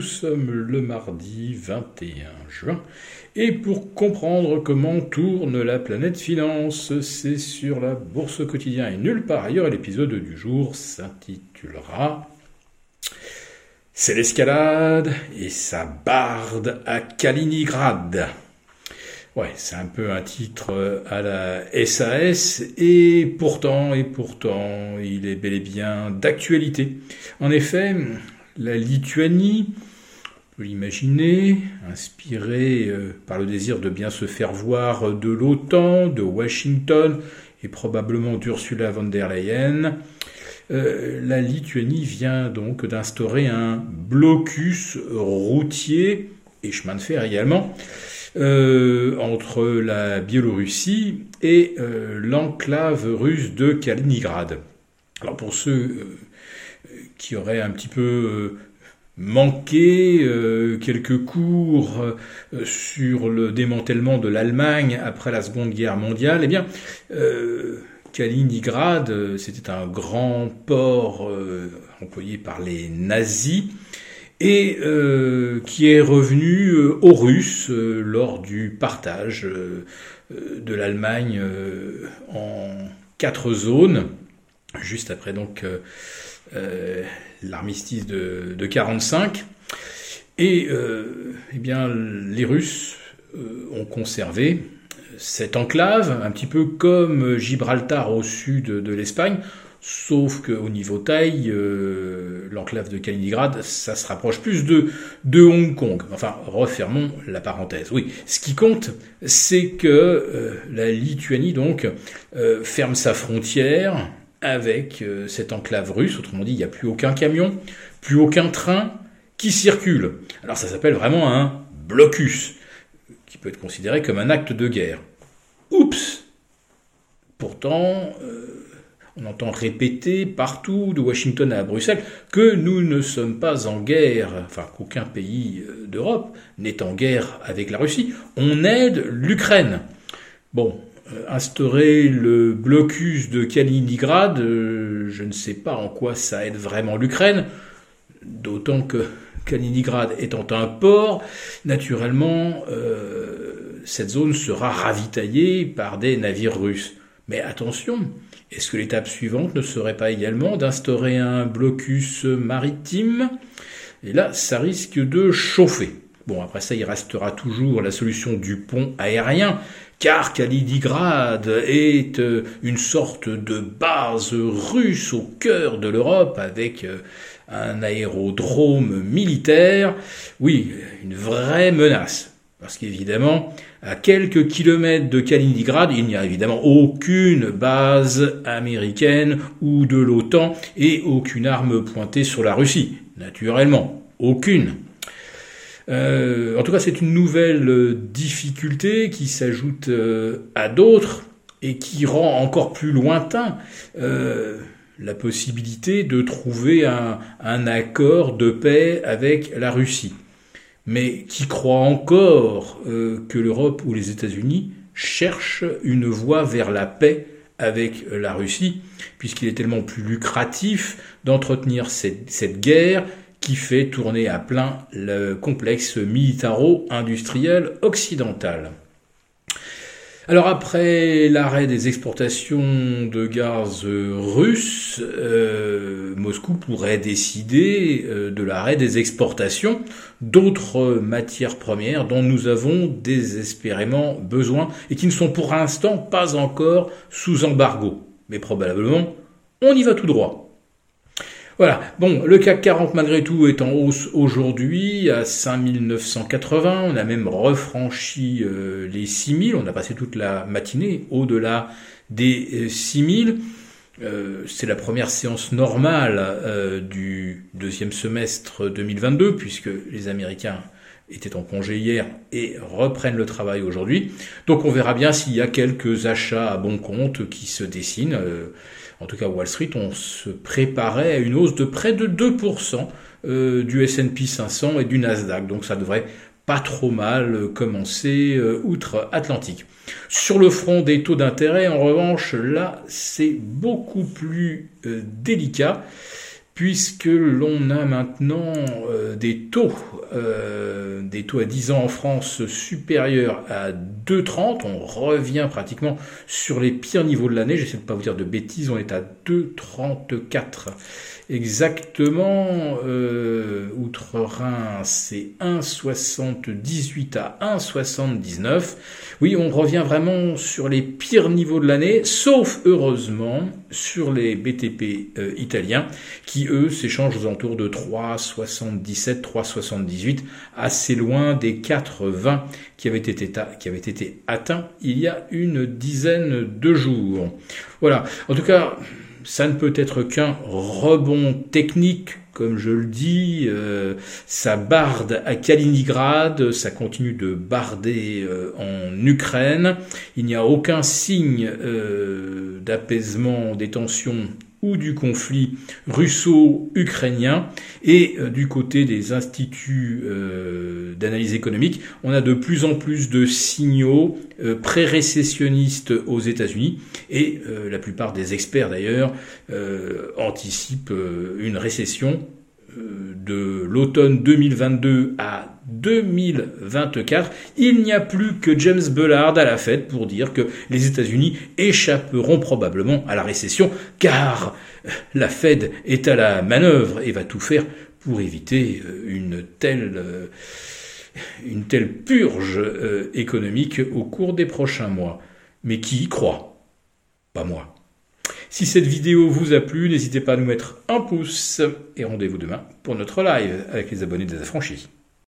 Nous sommes le mardi 21 juin. Et pour comprendre comment tourne la planète finance, c'est sur la bourse quotidien et nulle part ailleurs. L'épisode du jour s'intitulera C'est l'escalade et sa barde à Kaliningrad. Ouais, c'est un peu un titre à la SAS, et pourtant, et pourtant, il est bel et bien d'actualité. En effet, la Lituanie, l'imaginer, inspirée euh, par le désir de bien se faire voir de l'OTAN, de Washington et probablement d'Ursula von der Leyen, euh, la Lituanie vient donc d'instaurer un blocus routier et chemin de fer également euh, entre la Biélorussie et l'enclave russe de Kaliningrad. Alors pour ceux qui auraient un petit peu manqué quelques cours sur le démantèlement de l'Allemagne après la Seconde Guerre mondiale, eh bien, Kaliningrad, c'était un grand port employé par les nazis et euh, qui est revenu euh, aux Russes euh, lors du partage de l'Allemagne en quatre zones, juste après donc l'armistice de, de 45. Et eh bien, les Russes ont conservé cette enclave, un petit peu comme Gibraltar au sud de l'Espagne, Sauf qu'au niveau taille, euh, l'enclave de Kaliningrad, ça se rapproche plus de, de Hong Kong. Enfin, refermons la parenthèse. Oui, ce qui compte, c'est que euh, la Lituanie, donc, euh, ferme sa frontière avec cette enclave russe. Autrement dit, il n'y a plus aucun camion, plus aucun train qui circule. Alors ça s'appelle vraiment un blocus, qui peut être considéré comme un acte de guerre. Oups Pourtant, on entend répéter partout, de Washington à Bruxelles, que nous ne sommes pas en guerre, enfin qu'aucun pays euh, d'Europe n'est en guerre avec la Russie. On aide l'Ukraine. Bon, euh, instaurer le blocus de Kaliningrad, euh, je ne sais pas en quoi ça aide vraiment l'Ukraine, d'autant que Kaliningrad étant un port, naturellement, cette zone sera ravitaillée par des navires russes. Mais attention, est-ce que l'étape suivante ne serait pas également d'instaurer un blocus maritime? Et là, ça risque de chauffer. Bon, après ça, il restera toujours la solution du pont aérien, car Kaliningrad est euh, une sorte de base russe au cœur de l'Europe, avec euh, un aérodrome militaire. Oui, une vraie menace. Parce qu'évidemment, à quelques kilomètres de Kaliningrad, il n'y a évidemment aucune base américaine ou de l'OTAN et aucune arme pointée sur la Russie. Naturellement, aucune. Euh, en tout cas, c'est une nouvelle difficulté qui s'ajoute euh, à d'autres et qui rend encore plus lointain euh, la possibilité de trouver un accord de paix avec la Russie. Mais qui croit encore euh, que l'Europe ou les États-Unis cherchent une voie vers la paix avec la Russie, puisqu'il est tellement plus lucratif d'entretenir cette, guerre qui fait tourner à plein le complexe militaro-industriel occidental. Alors après l'arrêt des exportations de gaz russes, euh, Moscou pourrait décider euh, de l'arrêt des exportations d'autres matières premières dont nous avons désespérément besoin et qui ne sont pour l'instant pas encore sous embargo. Mais probablement, on y va tout droit. Voilà. Bon, le CAC 40 malgré tout est en hausse aujourd'hui à 5980. On a même refranchi euh, les 6000. On a passé toute la matinée au-delà des 6000. Euh, euh, c'est la première séance normale du deuxième semestre 2022 puisque les Américains étaient en congé hier et reprennent le travail aujourd'hui. Donc on verra bien s'il y a quelques achats à bon compte qui se dessinent en tout cas Wall Street, on se préparait à une hausse de près de 2% euh, du S&P 500 et du Nasdaq. Donc ça devrait pas trop mal commencer euh, outre-Atlantique. Sur le front des taux d'intérêt, en revanche, là, c'est beaucoup plus euh, délicat puisque l'on a maintenant euh, des taux, euh, des taux à 10 ans en France supérieurs à 2,30. On revient pratiquement sur les pires niveaux de l'année. J'essaie de ne pas vous dire de bêtises, on est à 2,34 exactement. Euh, Outre-Rhin, c'est 1,78 à 1,79. Oui, on revient vraiment sur les pires niveaux de l'année, sauf heureusement sur les BTP italiens, qui eux s'échangent aux alentours de 3,77, 3,78, assez loin des 4,20 qui avaient été, qui avaient été atteints il y a une dizaine de jours. Voilà. En tout cas, ça ne peut être qu'un rebond technique, comme je le dis. Euh, ça barde à Kaliningrad, ça continue de barder euh, en Ukraine. Il n'y a aucun signe euh, d'apaisement des tensions ou du conflit russo-ukrainien. Et euh, du côté des instituts euh, d'analyse économique, on a de plus en plus de signaux euh, pré-récessionnistes aux États-Unis. Et la plupart des experts d'ailleurs anticipent une récession de l'automne 2022 à 2024, il n'y a plus que James Bullard à la fête pour dire que les États-Unis échapperont probablement à la récession, car la Fed est à la manœuvre et va tout faire pour éviter euh, une telle, euh, purge euh, économique au cours des prochains mois. Mais qui y croit? Pas moi. Si cette vidéo vous a plu, n'hésitez pas à nous mettre un pouce et rendez-vous demain pour notre live avec les abonnés des affranchis.